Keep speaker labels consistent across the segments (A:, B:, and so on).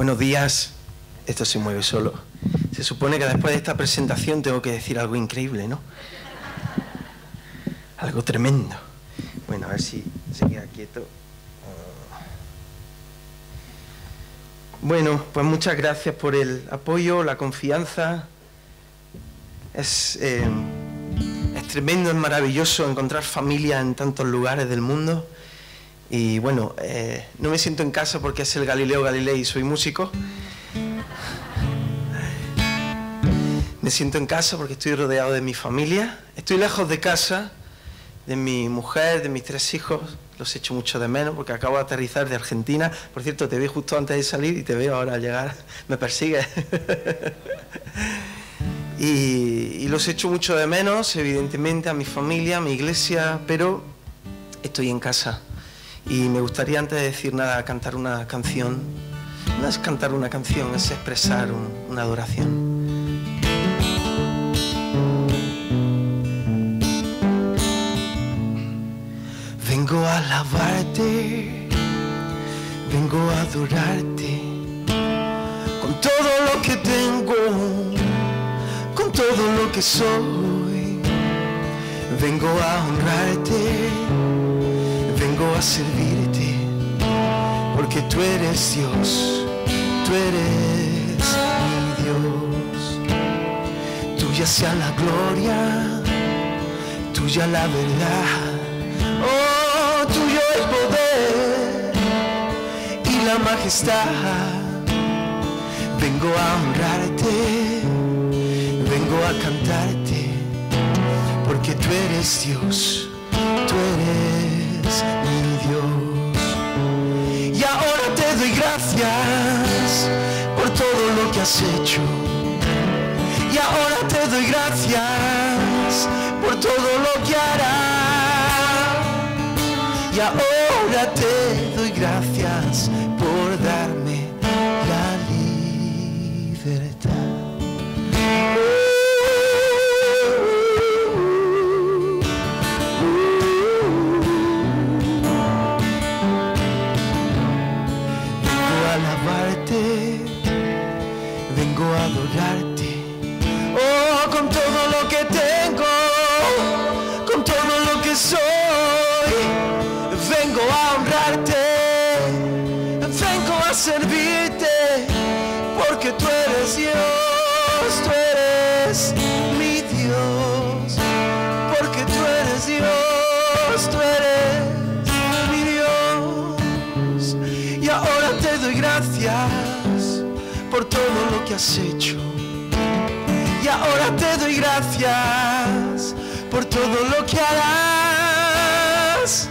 A: Buenos días. Esto se mueve solo. Se supone que después de esta presentación tengo que decir algo increíble, ¿no? Algo tremendo. Bueno, a ver si se queda quieto. Bueno, pues muchas gracias por el apoyo, la confianza. Es, eh, es tremendo, es maravilloso encontrar familia en tantos lugares del mundo. Y bueno, eh, no me siento en casa porque es el Galileo Galilei y soy músico. Me siento en casa porque estoy rodeado de mi familia. Estoy lejos de casa, de mi mujer, de mis tres hijos. Los echo mucho de menos porque acabo de aterrizar de Argentina. Por cierto, te vi justo antes de salir y te veo ahora al llegar. Me persigues. y, y los echo mucho de menos, evidentemente, a mi familia, a mi iglesia, pero estoy en casa. Y me gustaría antes de decir nada cantar una canción. No es cantar una canción, es expresar un, una adoración. Vengo a alabarte, vengo a adorarte con todo lo que tengo, con todo lo que soy. Vengo a honrarte, vengo a servirte, porque tú eres Dios, tú eres mi Dios. Tuya sea la gloria, tuya la verdad. Oh, tuyo el poder y la majestad. Vengo a honrarte, vengo a cantarte, porque tú eres Dios, tú eres mi Dios. Y ahora te doy gracias por todo lo que has hecho. Y ahora te doy gracias por todo lo que harás. Y ahora te doy gracias alabarte, vengo a adorarte. Oh, con todo lo que has hecho. Y ahora te doy gracias por todo lo que harás.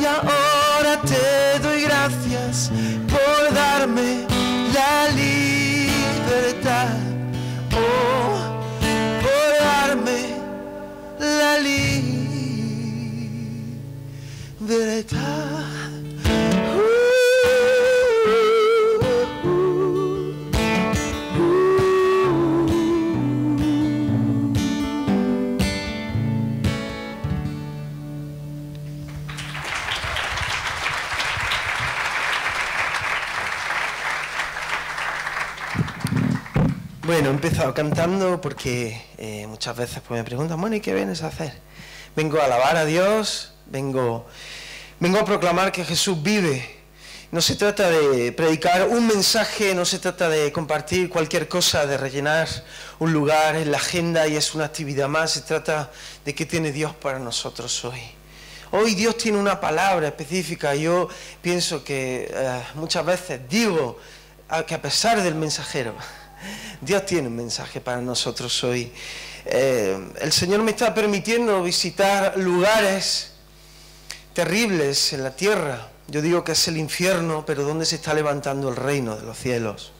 A: Y ahora te doy gracias por darme la libertad. Oh, por darme la libertad. Bueno, he empezado cantando porque eh, muchas veces pues, me preguntan, bueno, ¿y qué vienes a hacer? Vengo a alabar a Dios, vengo, vengo a proclamar que Jesús vive. No se trata de predicar un mensaje, no se trata de compartir cualquier cosa, de rellenar un lugar en la agenda y es una actividad más, se trata de qué tiene Dios para nosotros hoy. Hoy Dios tiene una palabra específica. Yo pienso que eh, muchas veces digo a- que a pesar del mensajero, Dios tiene un mensaje para nosotros hoy. Eh, el Señor me está permitiendo visitar lugares terribles en la tierra. Yo digo que es el infierno, pero donde se está levantando el reino de los cielos.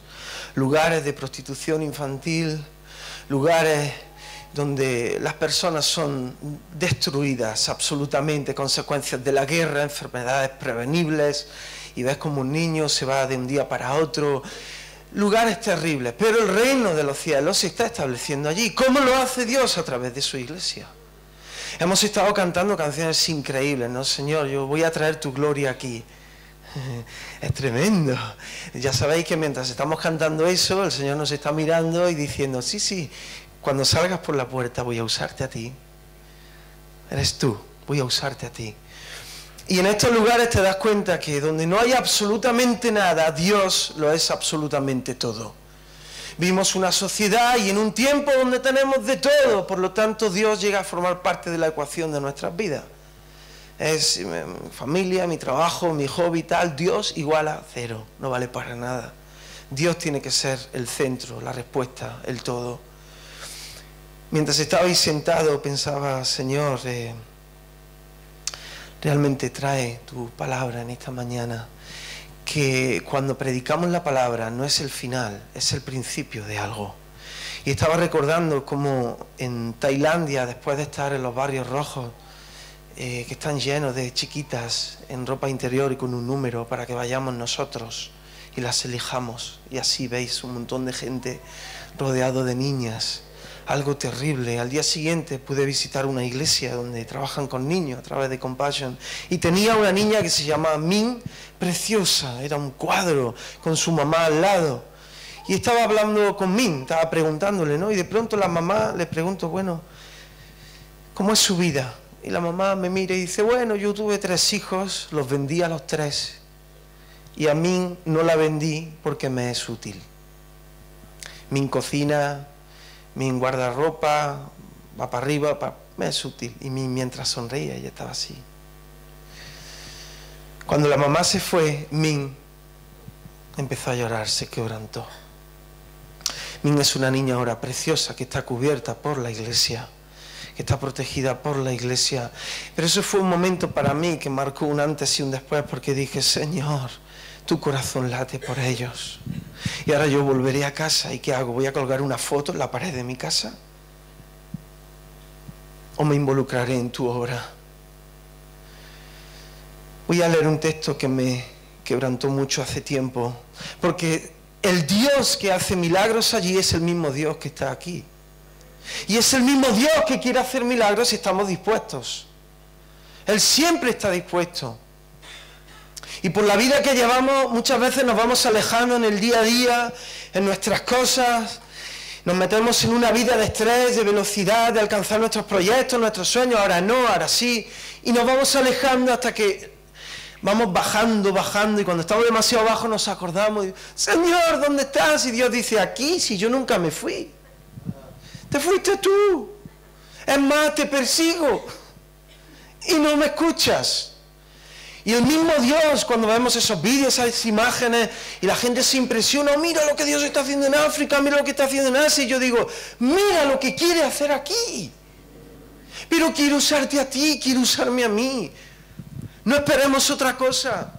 A: Lugares de prostitución infantil, lugares donde las personas son destruidas absolutamente, consecuencias de la guerra, enfermedades prevenibles, y ves como un niño se va de un día para otro. Lugares terribles, pero el reino de los cielos se está estableciendo allí. ¿Cómo lo hace Dios a través de su iglesia? Hemos estado cantando canciones increíbles, ¿no, Señor? Yo voy a traer tu gloria aquí. Es tremendo. Ya sabéis que mientras estamos cantando eso, el Señor nos está mirando y diciendo, sí, sí, cuando salgas por la puerta voy a usarte a ti. Eres tú, voy a usarte a ti. Y en estos lugares te das cuenta que donde no hay absolutamente nada, Dios lo es absolutamente todo. Vimos una sociedad y en un tiempo donde tenemos de todo, por lo tanto Dios llega a formar parte de la ecuación de nuestras vidas. Es mi familia, mi trabajo, mi hobby, tal, Dios igual a cero, no vale para nada. Dios tiene que ser el centro, la respuesta, el todo. Mientras estabais sentado pensaba, Señor, eh, realmente trae tu palabra en esta mañana que cuando predicamos la palabra no es el final, es el principio de algo. Y estaba recordando como en Tailandia, después de estar en los barrios rojos, eh, que están llenos de chiquitas en ropa interior y con un número para que vayamos nosotros y las elijamos. Y así veis un montón de gente rodeado de niñas algo terrible. Al día siguiente pude visitar una iglesia donde trabajan con niños a través de Compassion y tenía una niña que se llamaba Min, preciosa, era un cuadro con su mamá al lado. Y estaba hablando con Min, estaba preguntándole, ¿no? Y de pronto la mamá le pregunto, bueno, ¿cómo es su vida? Y la mamá me mira y dice, bueno, yo tuve tres hijos, los vendí a los tres. Y a Min no la vendí porque me es útil. Min cocina, mi guardarropa va para arriba, es útil. Y mientras sonreía, ella estaba así. Cuando la mamá se fue, Min empezó a llorar, se quebrantó. Min es una niña ahora preciosa que está cubierta por la iglesia, que está protegida por la iglesia. Pero eso fue un momento para mí que marcó un antes y un después porque dije, Señor, tu corazón late por ellos. Y ahora yo volveré a casa y ¿qué hago? ¿Voy a colgar una foto en la pared de mi casa? ¿O me involucraré en tu obra? Voy a leer un texto que me quebrantó mucho hace tiempo, porque el Dios que hace milagros allí es el mismo Dios que está aquí. Y es el mismo Dios que quiere hacer milagros si estamos dispuestos. Él siempre está dispuesto. Y por la vida que llevamos muchas veces nos vamos alejando en el día a día, en nuestras cosas, nos metemos en una vida de estrés, de velocidad, de alcanzar nuestros proyectos, nuestros sueños, ahora no, ahora sí, y nos vamos alejando hasta que vamos bajando, bajando, y cuando estamos demasiado abajo nos acordamos, Señor, ¿dónde estás? Y Dios dice, aquí, si yo nunca me fui. Te fuiste tú. Es más, te persigo. Y no me escuchas. Y el mismo Dios, cuando vemos esos vídeos, esas imágenes, y la gente se impresiona, mira lo que Dios está haciendo en África, mira lo que está haciendo en Asia, y yo digo, mira lo que quiere hacer aquí. Pero quiero usarte a ti, quiero usarme a mí. No esperemos otra cosa.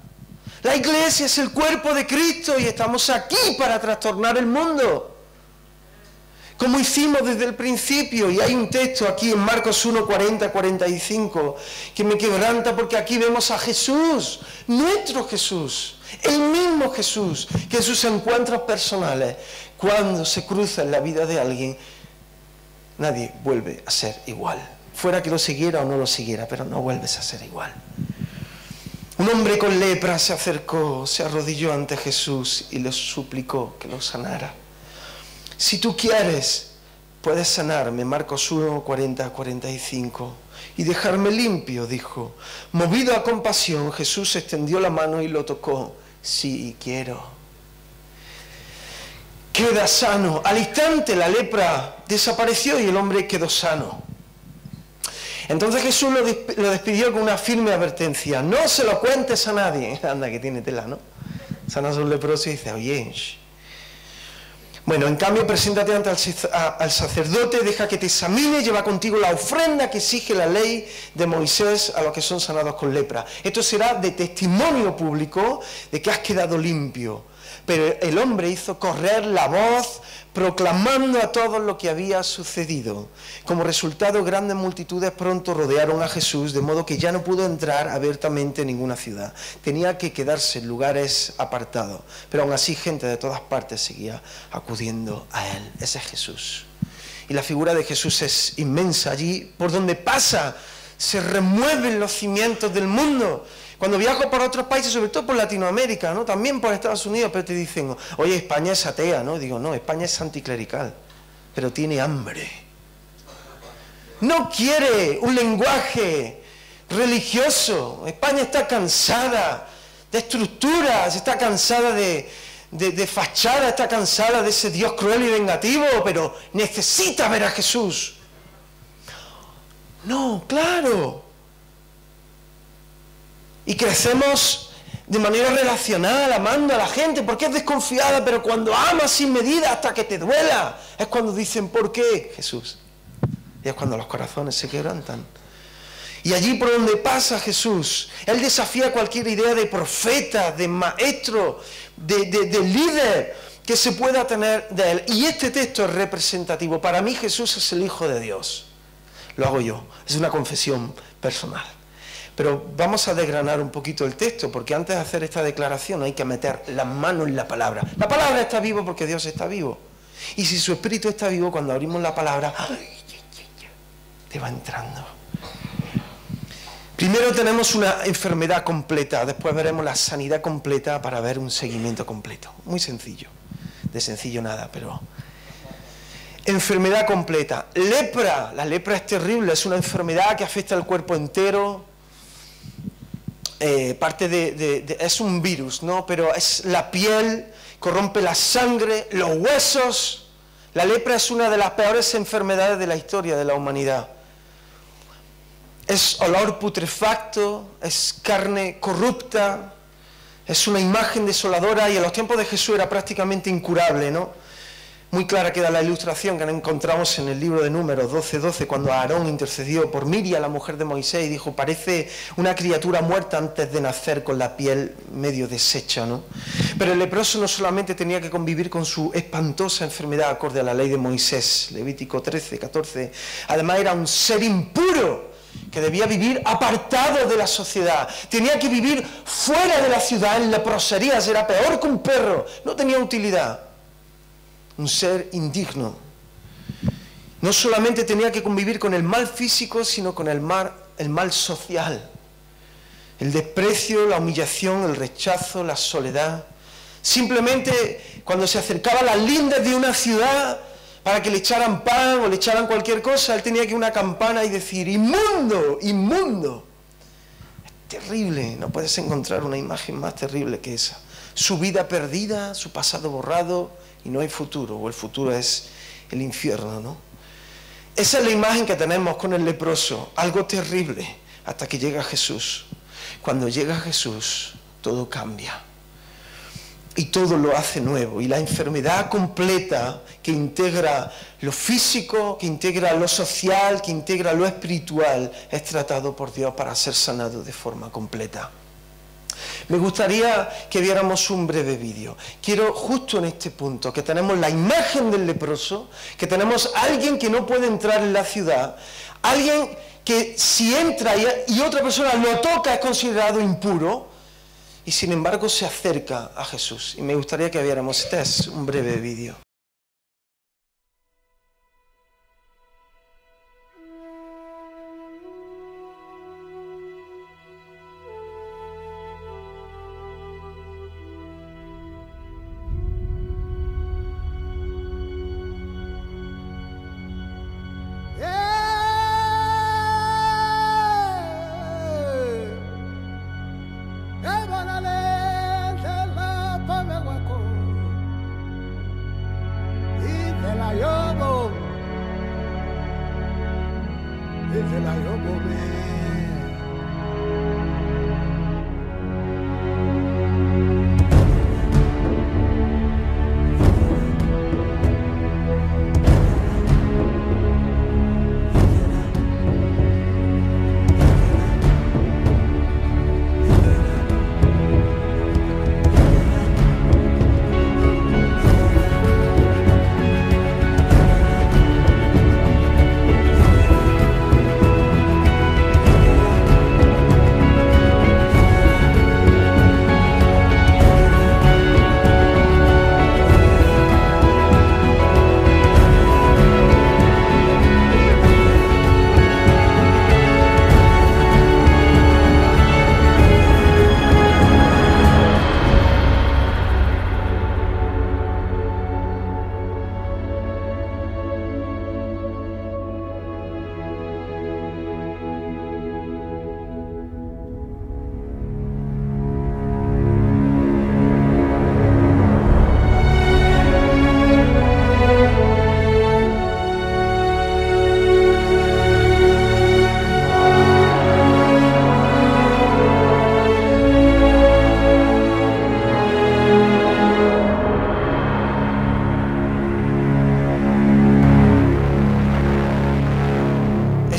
A: La iglesia es el cuerpo de Cristo y estamos aquí para trastornar el mundo como hicimos desde el principio. Y hay un texto aquí en Marcos 1, 40, 45, que me quebranta porque aquí vemos a Jesús, nuestro Jesús, el mismo Jesús, que en sus encuentros personales, cuando se cruza en la vida de alguien, nadie vuelve a ser igual. Fuera que lo siguiera o no lo siguiera, pero no vuelves a ser igual. Un hombre con lepra se acercó, se arrodilló ante Jesús y le suplicó que lo sanara. Si tú quieres, puedes sanarme, Marcos 1, 40, 45, y dejarme limpio, dijo. Movido a compasión, Jesús extendió la mano y lo tocó. Sí, quiero. Queda sano. Al instante la lepra desapareció y el hombre quedó sano. Entonces Jesús lo, despidió con una firme advertencia. No se lo cuentes a nadie. Anda, que tiene tela, ¿no? Sana un leproso y dice, oye, bueno, en cambio, preséntate ante al sacerdote, deja que te examine, lleva contigo la ofrenda que exige la ley de Moisés a los que son sanados con lepra. Esto será de testimonio público de que has quedado limpio. Pero el hombre hizo correr la voz proclamando a todos lo que había sucedido. Como resultado, grandes multitudes pronto rodearon a Jesús, de modo que ya no pudo entrar abiertamente en ninguna ciudad. Tenía que quedarse en lugares apartados. Pero aún así gente de todas partes seguía acudiendo a él. Ese es Jesús. Y la figura de Jesús es inmensa. Allí, por donde pasa, se remueven los cimientos del mundo Cuando viajo por otros países, sobre todo por Latinoamérica, ¿no? También por Estados Unidos, pero te dicen, oye, España es atea, ¿no? Digo, no, España es anticlerical, pero tiene hambre. No quiere un lenguaje religioso. España está cansada de estructuras, está cansada de, de, fachada, está cansada de ese Dios cruel y vengativo, pero necesita ver a Jesús. No, claro. Y crecemos de manera relacional, amando a la gente, porque es desconfiada, pero cuando amas sin medida hasta que te duela, es cuando dicen, ¿por qué? Jesús. Y es cuando los corazones se quebrantan. Y allí por donde pasa Jesús, Él desafía cualquier idea de profeta, de maestro, de, líder que se pueda tener de Él. Y este texto es representativo. Para mí Jesús es el Hijo de Dios. Lo hago yo. Es una confesión personal. Pero vamos a desgranar un poquito el texto, porque antes de hacer esta declaración hay que meter las manos en la palabra. La palabra está viva porque Dios está vivo. Y si su espíritu está vivo, cuando abrimos la palabra, te va entrando. Primero tenemos una enfermedad completa, después veremos la sanidad completa para ver un seguimiento completo. Muy sencillo, de sencillo nada, pero... Enfermedad completa. Lepra, la lepra es terrible, es una enfermedad que afecta al cuerpo entero. Eh, parte de, es un virus, ¿no? Pero es la piel, corrompe la sangre, los huesos. La lepra es una de las peores enfermedades de la historia de la humanidad es olor putrefacto, es carne corrupta, es una imagen desoladora y en los tiempos de Jesús era prácticamente incurable, ¿no? Muy clara queda la ilustración que encontramos en el libro de Números 12:12, 12, cuando Aarón intercedió por Miriam, la mujer de Moisés, y dijo, parece una criatura muerta antes de nacer con la piel medio deshecha, ¿no? Pero el leproso no solamente tenía que convivir con su espantosa enfermedad acorde a la ley de Moisés, Levítico 13, 14, además era un ser impuro, que debía vivir apartado de la sociedad, tenía que vivir fuera de la ciudad, en leproserías, era peor que un perro, no tenía utilidad, un ser indigno. No solamente tenía que convivir con el mal físico, sino con el mal, el mal social, el desprecio, la humillación, el rechazo, la soledad. Simplemente cuando se acercaba a las lindes de una ciudad, para que le echaran pan o le echaran cualquier cosa, él tenía que una campana y decir, inmundo, inmundo. Es terrible, no puedes encontrar una imagen más terrible que esa. Su vida perdida, su pasado borrado y no hay futuro, o el futuro es el infierno, ¿no? Esa es la imagen que tenemos con el leproso, algo terrible, hasta que llega Jesús. Cuando llega Jesús, todo cambia y todo lo hace nuevo. Y la enfermedad completa que integra lo físico, que integra lo social, que integra lo espiritual, es tratado por Dios para ser sanado de forma completa. Me gustaría que viéramos un breve vídeo. Quiero justo en este punto, que tenemos la imagen del leproso, que tenemos alguien que no puede entrar en la ciudad, alguien que si entra y otra persona lo toca es considerado impuro, y sin embargo se acerca a Jesús. Y me gustaría que viéramos, este es un breve vídeo.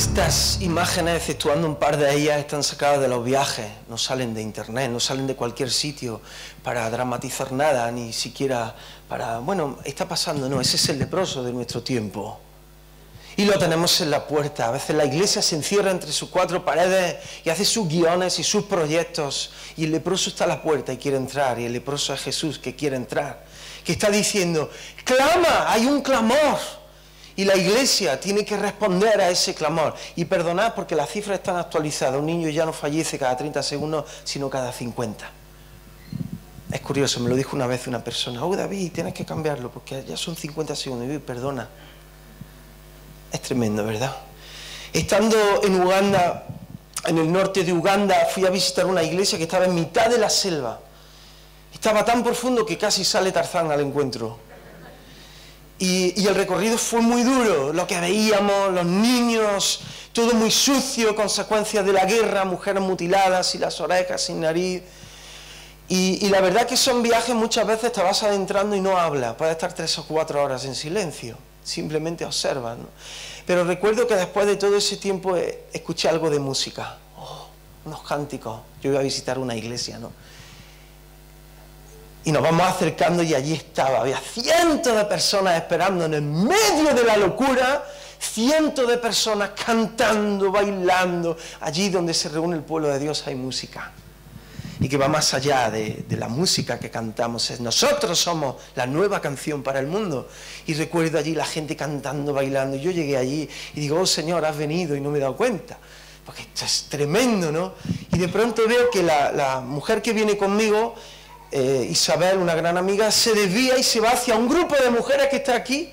A: Estas imágenes, exceptuando un par de ellas, están sacadas de los viajes, no salen de internet, no salen de cualquier sitio para dramatizar nada, ni siquiera para, bueno, está pasando, no, ese es el leproso de nuestro tiempo. Y lo tenemos en la puerta. A veces la iglesia se encierra entre sus cuatro paredes y hace sus guiones y sus proyectos. Y el leproso está a la puerta y quiere entrar. Y el leproso es Jesús que quiere entrar. Que está diciendo, clama, hay un clamor. Y la iglesia tiene que responder a ese clamor. Y perdonad porque las cifras están actualizadas. Un niño ya no fallece cada 30 segundos, sino cada 50. Es curioso, me lo dijo una vez una persona. Oh, David, tienes que cambiarlo porque ya son 50 segundos. Y perdona. Es tremendo, ¿verdad? Estando en Uganda, en el norte de Uganda, fui a visitar una iglesia que estaba en mitad de la selva. Estaba tan profundo que casi sale Tarzán al encuentro. Y, el recorrido fue muy duro, lo que veíamos, los niños, todo muy sucio, consecuencias de la guerra, mujeres mutiladas y las orejas sin nariz. Y, la verdad que son viajes muchas veces te vas adentrando y no hablas, puedes estar tres o cuatro horas en silencio, simplemente observas. Pero recuerdo que después de todo ese tiempo eh, escuché algo de música, oh, unos cánticos, yo iba a visitar una iglesia, ¿no? Y nos vamos acercando y allí estaba. Había cientos de personas esperando en el medio de la locura, cientos de personas cantando, bailando. Allí donde se reúne el pueblo de Dios hay música. Y que va más allá de, la música que cantamos. Nosotros somos la nueva canción para el mundo. Y recuerdo allí la gente cantando, bailando. Y yo llegué allí y digo, oh Señor, has venido y no me he dado cuenta. Porque esto es tremendo, ¿no? Y de pronto veo que la, la mujer que viene conmigo eh, Isabel, una gran amiga, se desvía y se va hacia un grupo de mujeres que está aquí.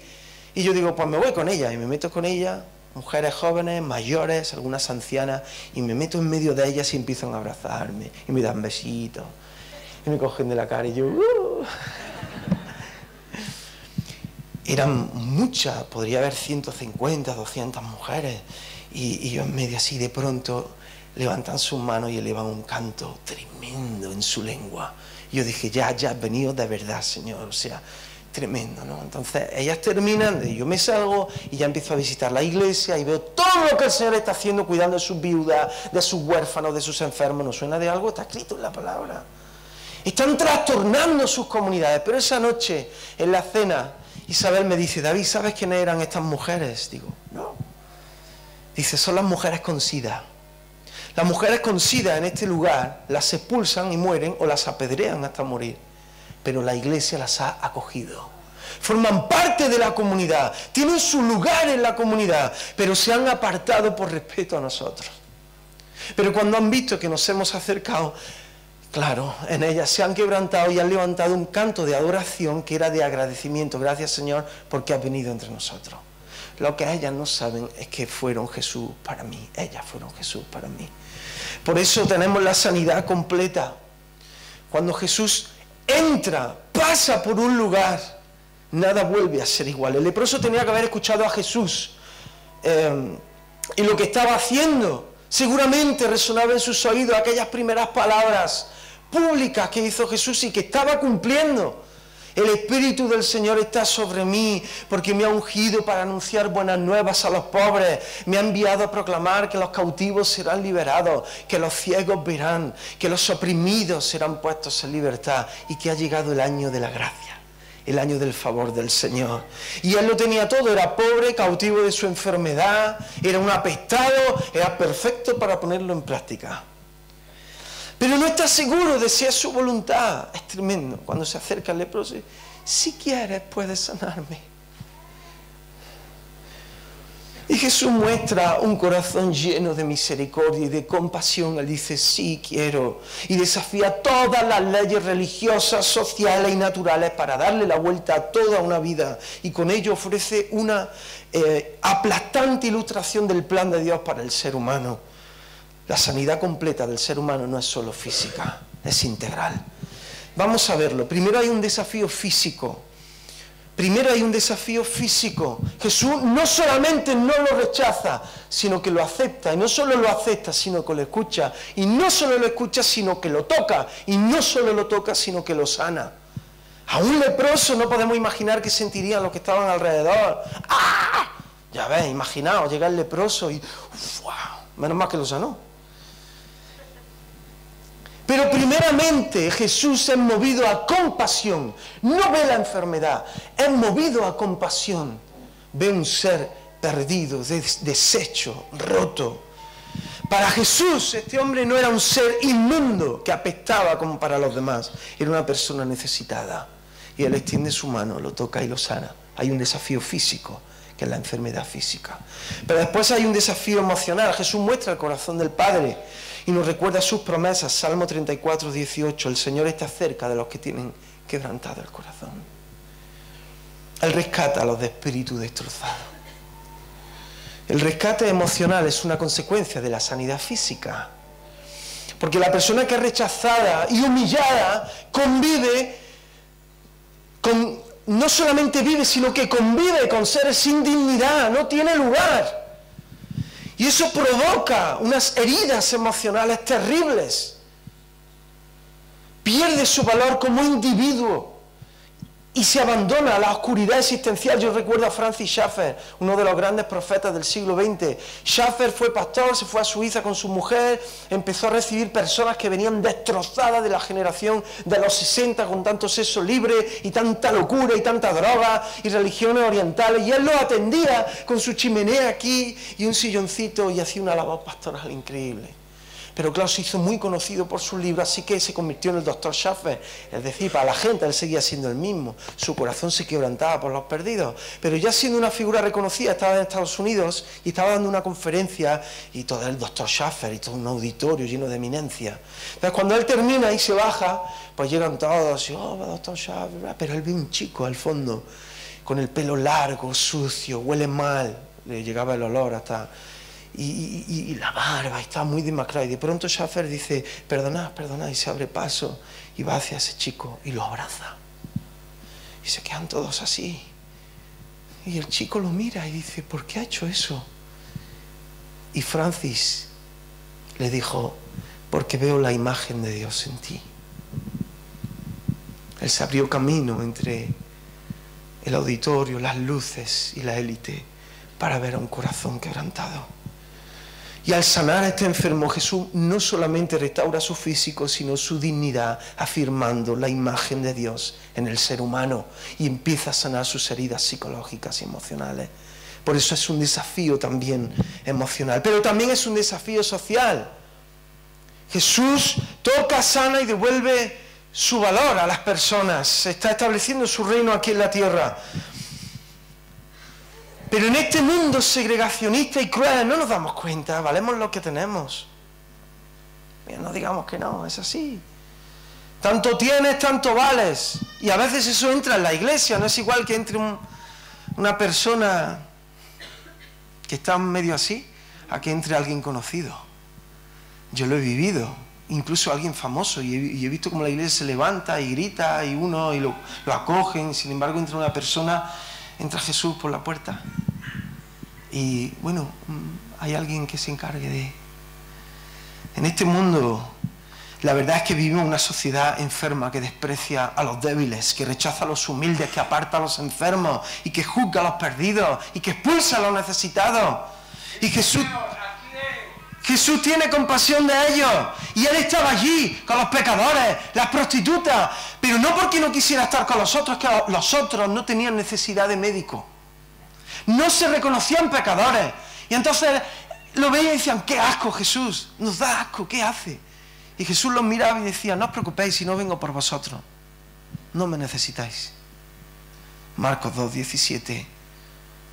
A: Y yo digo, pues me voy con ella. Y me meto con ella, mujeres jóvenes, mayores, algunas ancianas, y me meto en medio de ellas y empiezan a abrazarme. Y me dan besitos. Y me cogen de la cara y yo... Uh". Eran muchas, podría haber 150, 200 mujeres. Y, y yo en medio así de pronto levantan sus manos y elevan un canto tremendo en su lengua yo dije, ya, ya has venido de verdad, Señor. O sea, tremendo, ¿no? Entonces, ellas terminan, yo me salgo y ya empiezo a visitar la iglesia y veo todo lo que el Señor está haciendo cuidando de sus viudas, de sus huérfanos, de sus enfermos. ¿No suena de algo? Está escrito en la palabra. Están trastornando sus comunidades. Pero esa noche, en la cena, Isabel me dice, David, ¿sabes quiénes eran estas mujeres? Digo, no. Dice, son las mujeres con sida. Las mujeres con sida en este lugar las expulsan y mueren o las apedrean hasta morir. Pero la iglesia las ha acogido. Forman parte de la comunidad, tienen su lugar en la comunidad, pero se han apartado por respeto a nosotros. Pero cuando han visto que nos hemos acercado, claro, en ellas se han quebrantado y han levantado un canto de adoración que era de agradecimiento. Gracias Señor porque has venido entre nosotros. Lo que ellas no saben es que fueron Jesús para mí. Ellas fueron Jesús para mí. Por eso tenemos la sanidad completa. Cuando Jesús entra, pasa por un lugar, nada vuelve a ser igual. El leproso tenía que haber escuchado a Jesús eh, y lo que estaba haciendo. Seguramente resonaba en sus oídos aquellas primeras palabras públicas que hizo Jesús y que estaba cumpliendo. El Espíritu del Señor está sobre mí porque me ha ungido para anunciar buenas nuevas a los pobres. Me ha enviado a proclamar que los cautivos serán liberados, que los ciegos verán, que los oprimidos serán puestos en libertad y que ha llegado el año de la gracia, el año del favor del Señor. Y él lo tenía todo, era pobre, cautivo de su enfermedad, era un apestado, era perfecto para ponerlo en práctica. Pero no está seguro de si es su voluntad. Es tremendo cuando se acerca al leproso. Si quieres, puedes sanarme. Y Jesús muestra un corazón lleno de misericordia y de compasión. Él dice, sí quiero. Y desafía todas las leyes religiosas, sociales y naturales para darle la vuelta a toda una vida. Y con ello ofrece una eh, aplastante ilustración del plan de Dios para el ser humano. La sanidad completa del ser humano no es solo física, es integral. Vamos a verlo. Primero hay un desafío físico. Primero hay un desafío físico. Jesús no solamente no lo rechaza, sino que lo acepta. Y no solo lo acepta, sino que lo escucha. Y no solo lo escucha, sino que lo toca. Y no solo lo toca, sino que lo sana. A un leproso no podemos imaginar qué sentirían los que estaban alrededor. ¡Ah! Ya ves, imaginaos, llega el leproso y wow, menos mal que lo sanó. Pero primeramente Jesús es movido a compasión, no ve la enfermedad, es movido a compasión. Ve un ser perdido, deshecho, roto. Para Jesús este hombre no era un ser inmundo que apestaba como para los demás, era una persona necesitada. Y él extiende su mano, lo toca y lo sana. Hay un desafío físico, que es la enfermedad física. Pero después hay un desafío emocional. Jesús muestra el corazón del Padre y nos recuerda sus promesas. Salmo 34, 18. El Señor está cerca de los que tienen quebrantado el corazón. Él rescata a los de espíritu destrozado. El rescate emocional es una consecuencia de la sanidad física. Porque la persona que es rechazada y humillada convive con no solamente vive, sino que convive con seres sin dignidad, no tiene lugar. Y eso provoca unas heridas emocionales terribles. Pierde su valor como individuo y se abandona la oscuridad existencial. Yo recuerdo a Francis Schaeffer, uno de los grandes profetas del siglo XX. Schaeffer fue pastor, se fue a Suiza con su mujer, empezó a recibir personas que venían destrozadas de la generación de los 60 con tanto sexo libre y tanta locura y tanta droga y religiones orientales. Y él los atendía con su chimenea aquí y un silloncito y hacía una labor pastoral increíble. Pero claro, se hizo muy conocido por su libro, así que se convirtió en el doctor Schaffer. Es decir, para la gente él seguía siendo el mismo. Su corazón se quebrantaba por los perdidos. Pero ya siendo una figura reconocida, estaba en Estados Unidos y estaba dando una conferencia y todo el doctor Schaffer y todo un auditorio lleno de eminencia. Entonces cuando él termina y se baja, pues llegan todos y, oh, doctor Schaffer, pero él ve un chico al fondo con el pelo largo, sucio, huele mal. Le llegaba el olor hasta y, la barba está muy demacrada. Y de pronto Schaffer dice, perdonad, perdonad, y se abre paso y va hacia ese chico y lo abraza. Y se quedan todos así. Y el chico lo mira y dice, ¿por qué ha hecho eso? Y Francis le dijo, porque veo la imagen de Dios en ti. Él se abrió camino entre el auditorio, las luces y la élite para ver a un corazón quebrantado. Y al sanar a este enfermo, Jesús no solamente restaura su físico, sino su dignidad, afirmando la imagen de Dios en el ser humano y empieza a sanar sus heridas psicológicas y emocionales. Por eso es un desafío también emocional, pero también es un desafío social. Jesús toca, sana y devuelve su valor a las personas. Está estableciendo su reino aquí en la tierra. Pero en este mundo segregacionista y cruel no nos damos cuenta, valemos lo que tenemos. no digamos que no, es así. Tanto tienes, tanto vales. Y a veces eso entra en la iglesia, no es igual que entre una persona que está medio así, a que entre alguien conocido. Yo lo he vivido, incluso alguien famoso, y he, visto cómo la iglesia se levanta y grita y uno y lo, lo acogen, sin embargo entra una persona entra Jesús por la puerta. Y bueno, mm, hay alguien que se encargue de... En este mundo, la verdad es que vivimos una sociedad enferma que desprecia a los débiles, que rechaza a los humildes, que aparta a los enfermos y que juzga a los perdidos y que expulsa a los necesitados. Y Jesús... Jesús tiene compasión de ellos. Y Él estaba allí con los pecadores, las prostitutas. Pero no porque no quisiera estar con los otros, que los otros no tenían necesidad de médico. No se reconocían pecadores. Y entonces lo veían y decían, qué asco Jesús, nos da asco, ¿qué hace? Y Jesús los miraba y decía, no os preocupéis si no vengo por vosotros. No me necesitáis. Marcos 2, 17.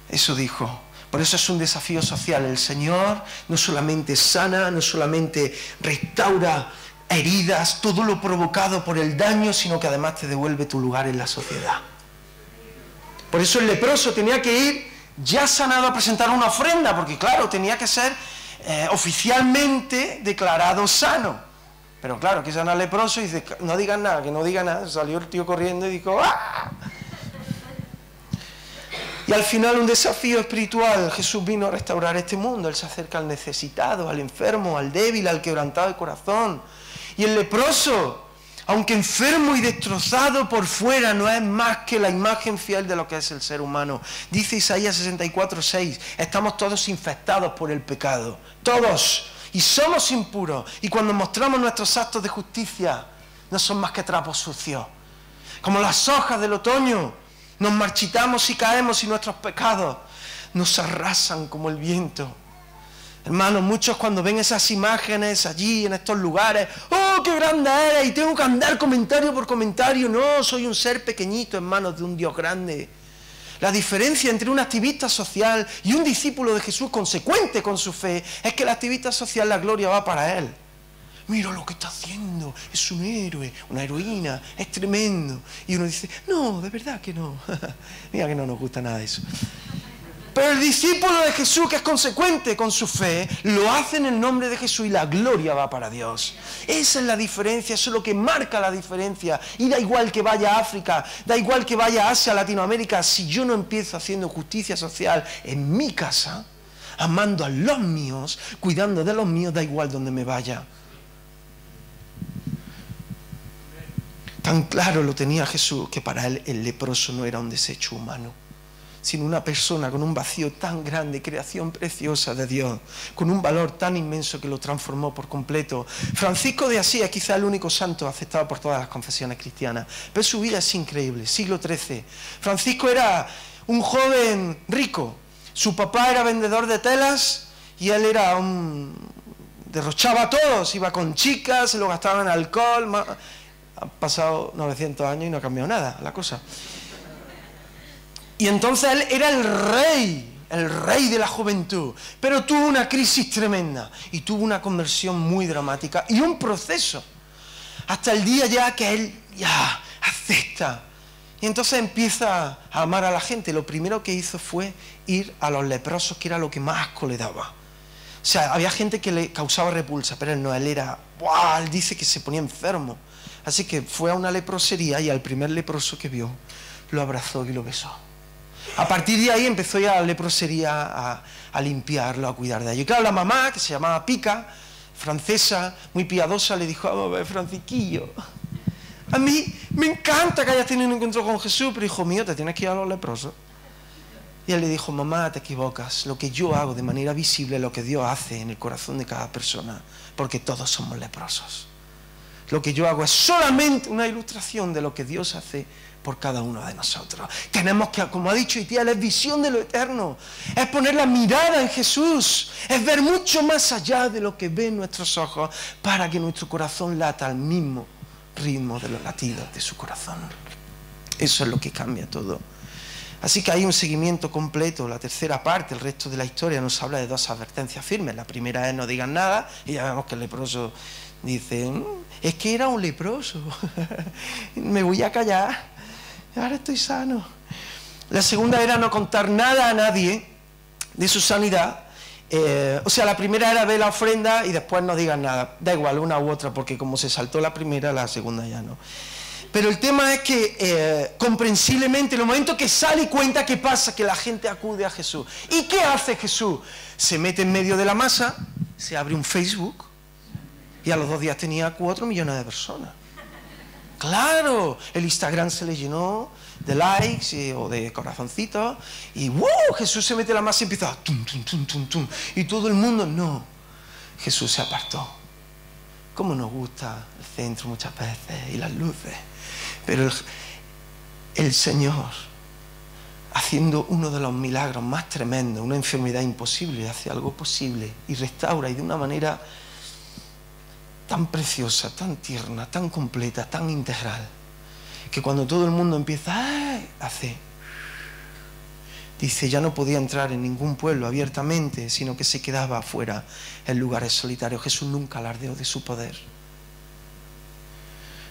A: Eso dijo. Por eso es un desafío social. El Señor no solamente sana, no solamente restaura heridas, todo lo provocado por el daño, sino que además te devuelve tu lugar en la sociedad. Por eso el leproso tenía que ir ya sanado a presentar una ofrenda, porque claro, tenía que ser eh, oficialmente declarado sano. Pero claro, que sana leproso y dice, no digan nada, que no digan nada. Salió el tío corriendo y dijo, ¡ah! Y al final un desafío espiritual. Jesús vino a restaurar este mundo. Él se acerca al necesitado, al enfermo, al débil, al quebrantado de corazón. Y el leproso, aunque enfermo y destrozado por fuera, no es más que la imagen fiel de lo que es el ser humano. Dice Isaías 64, 6, estamos todos infectados por el pecado, todos, y somos impuros. Y cuando mostramos nuestros actos de justicia, no son más que trapos sucios. Como las hojas del otoño, nos marchitamos y caemos y nuestros pecados nos arrasan como el viento. Hermanos, muchos cuando ven esas imágenes allí, en estos lugares, ¡oh, qué grande eres! Y tengo que andar comentario por comentario. No, soy un ser pequeñito en manos de un Dios grande. La diferencia entre un activista social y un discípulo de Jesús consecuente con su fe es que el activista social la gloria va para él. Mira lo que está haciendo, es un héroe, una heroína, es tremendo. Y uno dice, no, de verdad que no. Mira que no nos gusta nada eso. Pero el discípulo de Jesús, que es consecuente con su fe, lo hace en el nombre de Jesús y la gloria va para Dios. Esa es la diferencia, eso es lo que marca la diferencia. Y da igual que vaya a África, da igual que vaya a Asia, Latinoamérica, si yo no empiezo haciendo justicia social en mi casa, amando a los míos, cuidando de los míos, da igual donde me vaya. Tan claro lo tenía Jesús que para él el leproso no era un desecho humano sino una persona con un vacío tan grande, creación preciosa de Dios, con un valor tan inmenso que lo transformó por completo. Francisco de Asís es quizá el único santo aceptado por todas las confesiones cristianas, pero su vida es increíble, siglo XIII. Francisco era un joven rico, su papá era vendedor de telas y él era un... derrochaba a todos, iba con chicas, se lo gastaba en alcohol. Han pasado 900 años y no ha cambiado nada la cosa. Y entonces él era el rey, el rey de la juventud, pero tuvo una crisis tremenda y tuvo una conversión muy dramática y un proceso, hasta el día ya que él ya acepta. Y entonces empieza a amar a la gente. Lo primero que hizo fue ir a los leprosos, que era lo que más asco le daba. O sea, había gente que le causaba repulsa, pero él no, él era. Él dice que se ponía enfermo. Así que fue a una leprosería y al primer leproso que vio, lo abrazó y lo besó. A partir de ahí empezó ya la leprosería a, limpiarlo, a cuidar de ello. Y claro, la mamá, que se llamaba Pica, francesa, muy piadosa, le dijo, vamos a ver, Francisquillo, a mí me encanta que hayas tenido un encuentro con Jesús, pero hijo mío, te tienes que ir a los leprosos. Y él le dijo, mamá, te equivocas, lo que yo hago de manera visible lo que Dios hace en el corazón de cada persona, porque todos somos leprosos. Lo que yo hago es solamente una ilustración de lo que Dios hace por cada uno de nosotros. Tenemos que, como ha dicho Itiel, es visión de lo eterno, es poner la mirada en Jesús, es ver mucho más allá de lo que ven nuestros ojos para que nuestro corazón lata al mismo ritmo de los latidos de su corazón. Eso es lo que cambia todo. Así que hay un seguimiento completo. La tercera parte, el resto de la historia, nos habla de dos advertencias firmes. La primera es no digan nada, y ya vemos que el leproso dice, es que era un leproso, me voy a callar ahora estoy sano. La segunda era no contar nada a nadie de su sanidad. Eh, o sea, la primera era ver la ofrenda y después no digan nada. Da igual, una u otra, porque como se saltó la primera, la segunda ya no. Pero el tema es que eh, comprensiblemente, en el momento que sale y cuenta qué pasa, que la gente acude a Jesús. ¿Y qué hace Jesús? Se mete en medio de la masa, se abre un Facebook y a los dos días tenía cuatro millones de personas. Claro, el Instagram se le llenó de likes o de corazoncitos y ¡wow! Jesús se mete la masa y empieza tum, tum, tum, tum, tum. Y todo el mundo, no. Jesús se apartó. Como nos gusta el centro muchas veces y las luces. Pero el, el Señor, haciendo uno de los milagros más tremendos, una enfermedad imposible, hace algo posible y restaura y de una manera tan preciosa, tan tierna, tan completa, tan integral, que cuando todo el mundo empieza, hace, dice, ya no podía entrar en ningún pueblo abiertamente, sino que se quedaba afuera en lugares solitarios. Jesús nunca alardeó de su poder,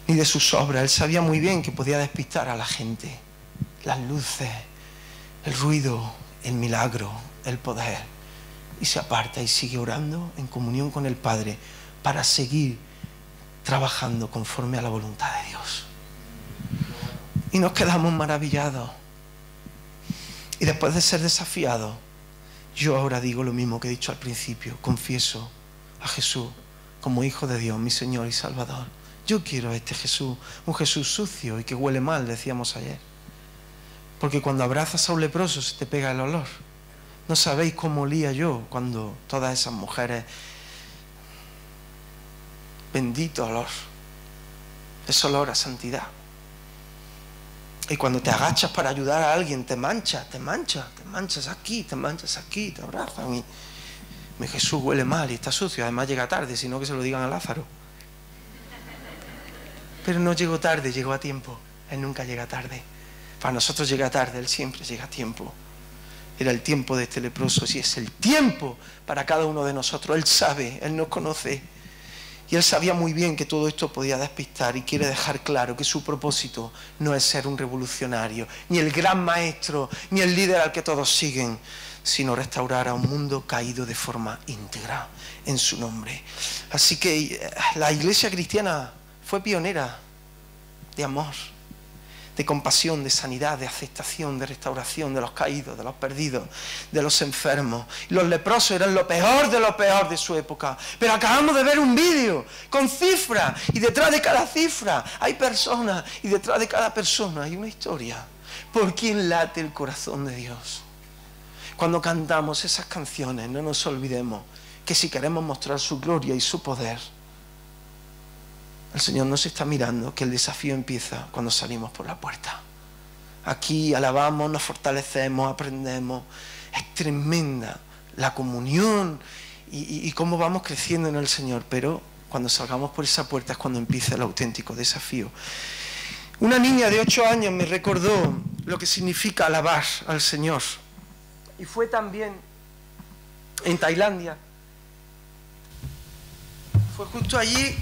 A: ni de sus obras. Él sabía muy bien que podía despistar a la gente, las luces, el ruido, el milagro, el poder. Y se aparta y sigue orando en comunión con el Padre para seguir trabajando conforme a la voluntad de Dios. Y nos quedamos maravillados. Y después de ser desafiados, yo ahora digo lo mismo que he dicho al principio. Confieso a Jesús como Hijo de Dios, mi Señor y Salvador. Yo quiero a este Jesús, un Jesús sucio y que huele mal, decíamos ayer. Porque cuando abrazas a un leproso se te pega el olor. No sabéis cómo olía yo cuando todas esas mujeres... Bendito olor. Es olor a santidad. Y cuando te agachas para ayudar a alguien, te manchas, te manchas, te manchas aquí, te manchas aquí, te abrazan. Y mi Jesús huele mal y está sucio. Además llega tarde, sino que se lo digan a Lázaro. Pero no llegó tarde, llegó a tiempo. Él nunca llega tarde. Para nosotros llega tarde, Él siempre llega a tiempo. Era el tiempo de este leproso, y es el tiempo para cada uno de nosotros. Él sabe, Él nos conoce. Y él sabía muy bien que todo esto podía despistar y quiere dejar claro que su propósito no es ser un revolucionario, ni el gran maestro, ni el líder al que todos siguen, sino restaurar a un mundo caído de forma íntegra en su nombre. Así que eh, la iglesia cristiana fue pionera de amor, de compasión, de sanidad, de aceptación, de restauración de los caídos, de los perdidos, de los enfermos. Los leprosos eran lo peor de lo peor de su época. Pero acabamos de ver un vídeo con cifras y detrás de cada cifra hay personas y detrás de cada persona hay una historia. ¿Por quién late el corazón de Dios? Cuando cantamos esas canciones, no nos olvidemos que si queremos mostrar su gloria y su poder, el Señor nos está mirando, que el desafío empieza cuando salimos por la puerta. Aquí alabamos, nos fortalecemos, aprendemos. Es tremenda la comunión y, cómo vamos creciendo en el Señor, pero cuando salgamos por esa puerta es cuando empieza el auténtico desafío. Una niña de ocho años me recordó lo que significa alabar al Señor. Y fue también en Tailandia. Fue justo allí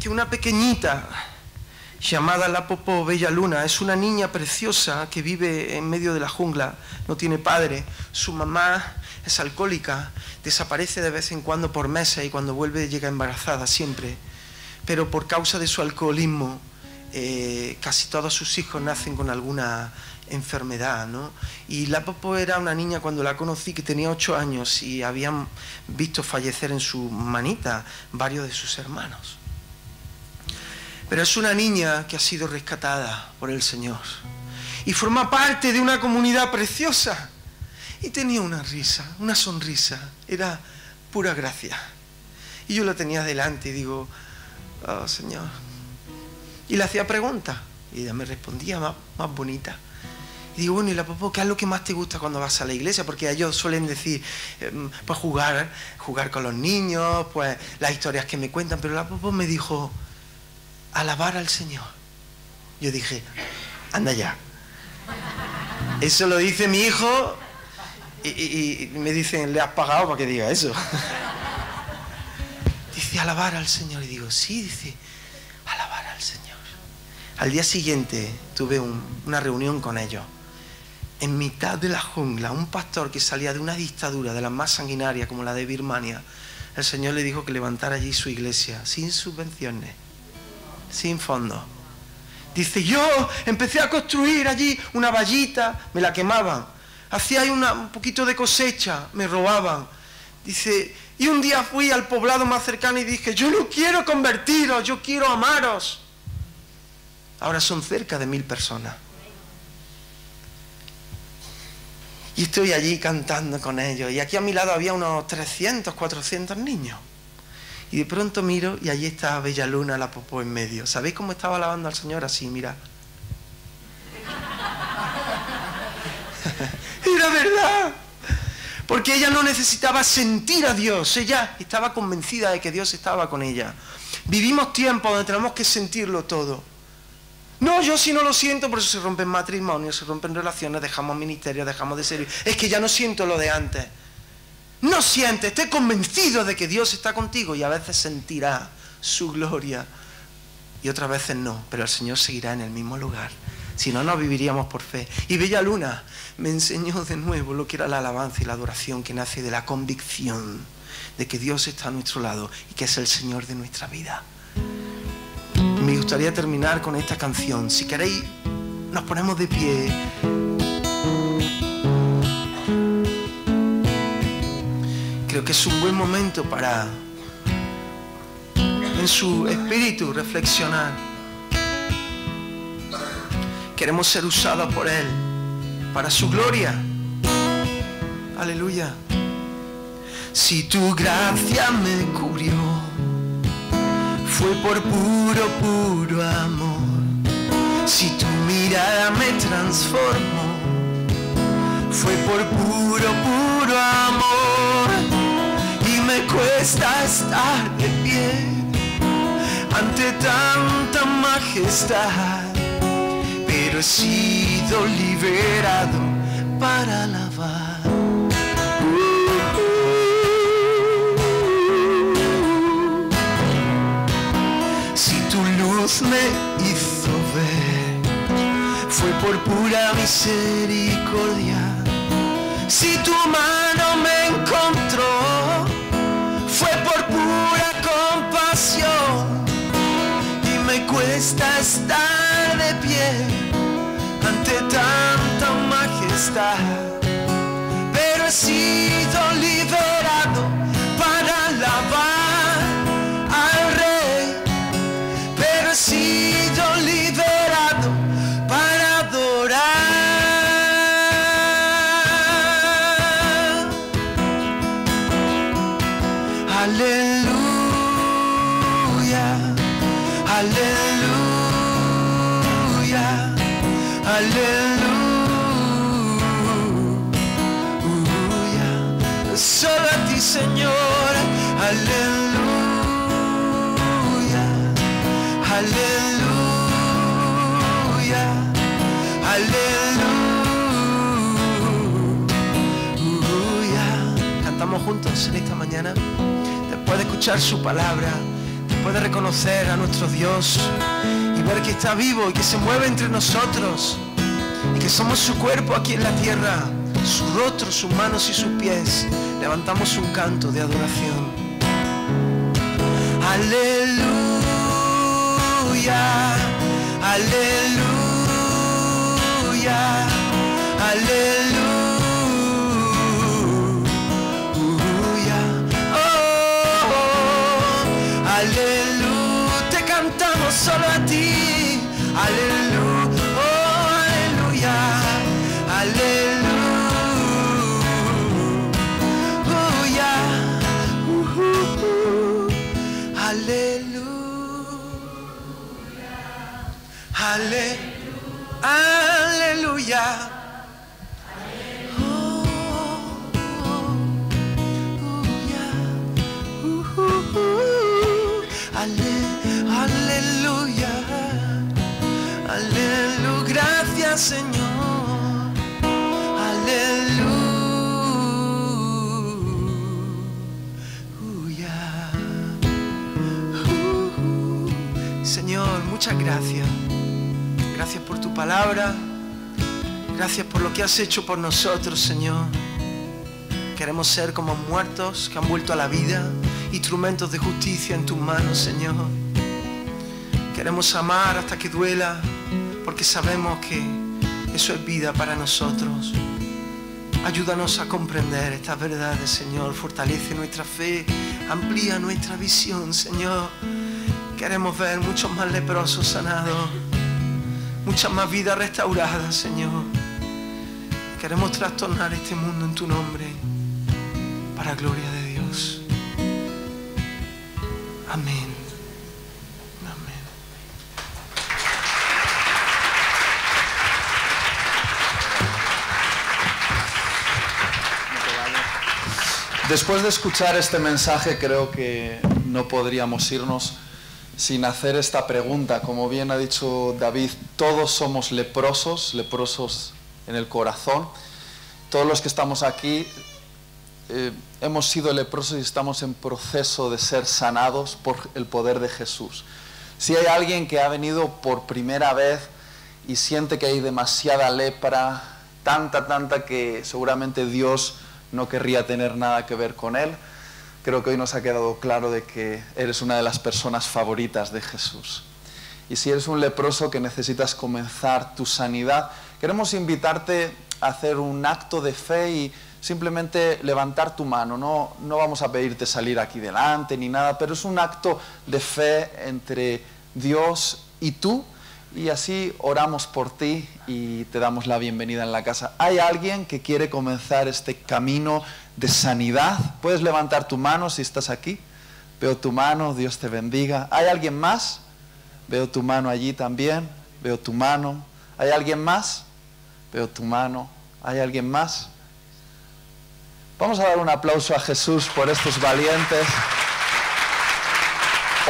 A: que una pequeñita llamada La Popo Bella Luna es una niña preciosa que vive en medio de la jungla, no tiene padre, su mamá es alcohólica, desaparece de vez en cuando por meses y cuando vuelve llega embarazada siempre, pero por causa de su alcoholismo eh, casi todos sus hijos nacen con alguna enfermedad, ¿no? Y la Popo era una niña cuando la conocí que tenía ocho años y habían visto fallecer en su manita varios de sus hermanos. Pero es una niña que ha sido rescatada por el Señor. Y forma parte de una comunidad preciosa. Y tenía una risa, una sonrisa. Era pura gracia. Y yo la tenía delante y digo, oh Señor. Y le hacía preguntas. Y ella me respondía más, bonita. Y digo, bueno, ¿y la papá qué es lo que más te gusta cuando vas a la iglesia? Porque ellos suelen decir, em, pues jugar, jugar con los niños, pues las historias que me cuentan. Pero la papá me dijo, alabar al Señor. Yo dije, anda ya. Eso lo dice mi hijo y, me dicen, ¿le has pagado para que diga eso? dice, alabar al Señor. Y digo, sí, dice, alabar al Señor. Al día siguiente tuve una reunión con ellos. En mitad de la jungla, un pastor que salía de una dictadura de las más sanguinarias como la de Birmania, el Señor le dijo que levantara allí su iglesia sin subvenciones sin fondo. Dice, yo empecé a construir allí una vallita, me la quemaban. Hacía ahí un poquito de cosecha, me robaban. Dice, y un día fui al poblado más cercano y dije, yo no quiero convertiros, yo quiero amaros. Ahora son cerca de mil personas. Y estoy allí cantando con ellos. Y aquí a mi lado había unos 300, 400 niños. Y de pronto miro y allí está Bella Luna, la popó en medio. ¿Sabéis cómo estaba alabando al Señor? Así, mira. Era verdad. Porque ella no necesitaba sentir a Dios. Ella estaba convencida de que Dios estaba con ella. Vivimos tiempos donde tenemos que sentirlo todo. No, yo si no lo siento, por eso se rompen matrimonios, se rompen relaciones, dejamos ministerios, dejamos de servir. Es que ya no siento lo de antes. No siente, esté convencido de que Dios está contigo y a veces sentirá su gloria y otras veces no, pero el Señor seguirá en el mismo lugar. Si no, no viviríamos por fe. Y Bella Luna me enseñó de nuevo lo que era la alabanza y la adoración que nace de la convicción de que Dios está a nuestro lado y que es el Señor de nuestra vida. Me gustaría terminar con esta canción. Si queréis, nos ponemos de pie. Que es un buen momento para en su espíritu reflexionar. Queremos ser usados por Él para su gloria. Aleluya. Si tu gracia me cubrió, fue por puro, puro amor. Si tu mirada me transformó, fue por puro, puro amor. Me cuesta estar de pie ante tanta majestad, pero he sido liberado para alabar. Si tu luz me hizo ver, fue por pura misericordia. Si tu mano me encontró, fue por pura compasión. Y me cuesta estar de pie ante tanta majestad. Pero he sido liberado en esta mañana, después de escuchar su palabra, después de reconocer a nuestro Dios y ver que está vivo y que se mueve entre nosotros y que somos su cuerpo aquí en la tierra, su rostro, sus manos y sus pies. Levantamos un canto de adoración. Aleluya, aleluya, aleluya. Aleluya, te cantamos solo a ti. Aleluya, oh, aleluya, aleluya. Uh, uh, uh. Aleluya. Ale, aleluya. Señor. Aleluya. Uh, Señor, muchas gracias. Gracias por tu palabra. Gracias por lo que has hecho por nosotros, Señor. Queremos ser como muertos que han vuelto a la vida, instrumentos de justicia en tus manos, Señor. Queremos amar hasta que duela, porque sabemos que eso es vida para nosotros. Ayúdanos a comprender estas verdades, Señor. Fortalece nuestra fe, amplía nuestra visión, Señor. Queremos ver muchos más leprosos sanados, muchas más vidas restauradas, Señor. Queremos trastornar este mundo en tu nombre, para gloria de Dios. Amén.
B: Después de escuchar este mensaje creo que no podríamos irnos sin hacer esta pregunta. Como bien ha dicho David, todos somos leprosos, leprosos en el corazón. Todos los que estamos aquí eh, hemos sido leprosos y estamos en proceso de ser sanados por el poder de Jesús. Si hay alguien que ha venido por primera vez y siente que hay demasiada lepra, tanta, tanta que seguramente Dios no querría tener nada que ver con él, creo que hoy nos ha quedado claro de que eres una de las personas favoritas de Jesús. Y si eres un leproso que necesitas comenzar tu sanidad, queremos invitarte a hacer un acto de fe y simplemente levantar tu mano. No, no vamos a pedirte salir aquí delante ni nada, pero es un acto de fe entre Dios y tú. Y así oramos por ti y te damos la bienvenida en la casa. ¿Hay alguien que quiere comenzar este camino de sanidad? Puedes levantar tu mano si estás aquí. Veo tu mano, Dios te bendiga. ¿Hay alguien más? Veo tu mano allí también. Veo tu mano. ¿Hay alguien más? Veo tu mano. ¿Hay alguien más? Vamos a dar un aplauso a Jesús por estos valientes.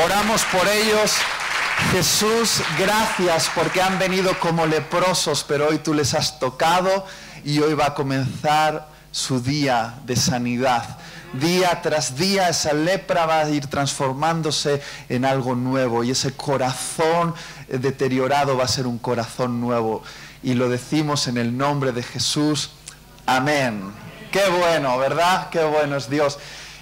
B: Oramos por ellos. Jesús, gracias porque han venido como leprosos, pero hoy tú les has tocado y hoy va a comenzar su día de sanidad. Día tras día esa lepra va a ir transformándose en algo nuevo y ese corazón deteriorado va a ser un corazón nuevo. Y lo decimos en el nombre de Jesús. Amén. Qué bueno, ¿verdad? Qué bueno es Dios.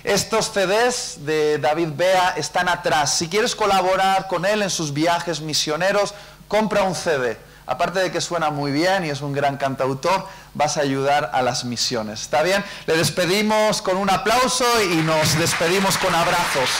B: Estos CDs de David Bea están atrás. Si quieres colaborar con él en sus viajes misioneros, compra un CD. Aparte de que suena muy bien y es un gran cantautor, vas a ayudar a las misiones. ¿Está bien? Le despedimos con un aplauso y nos despedimos con abrazos.